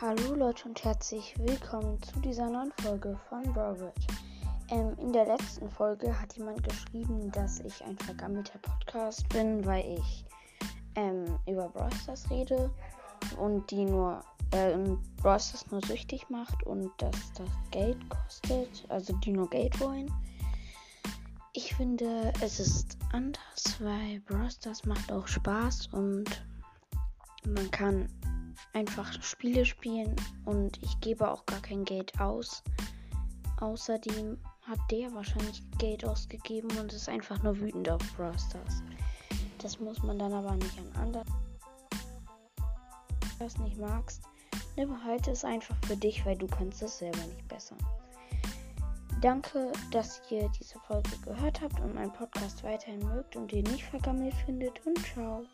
Hallo Leute und herzlich willkommen zu dieser neuen Folge von Robert. Ähm, in der letzten Folge hat jemand geschrieben, dass ich ein vergammelter Podcast bin, weil ich ähm, über Brawl Stars rede und die nur äh, Brawl Stars nur süchtig macht und dass das Geld kostet, also die nur Geld wollen. Ich finde, es ist anders, weil Brawl Stars macht auch Spaß und man kann einfach Spiele spielen und ich gebe auch gar kein Geld aus. Außerdem hat der wahrscheinlich Geld ausgegeben und ist einfach nur wütend auf Brawl Stars. Das muss man dann aber nicht an anderen das nicht magst. Nimm heute es einfach für dich, weil du kannst es selber nicht besser. Danke, dass ihr diese Folge gehört habt und meinen Podcast weiterhin mögt und ihn nicht vergammelt findet und ciao.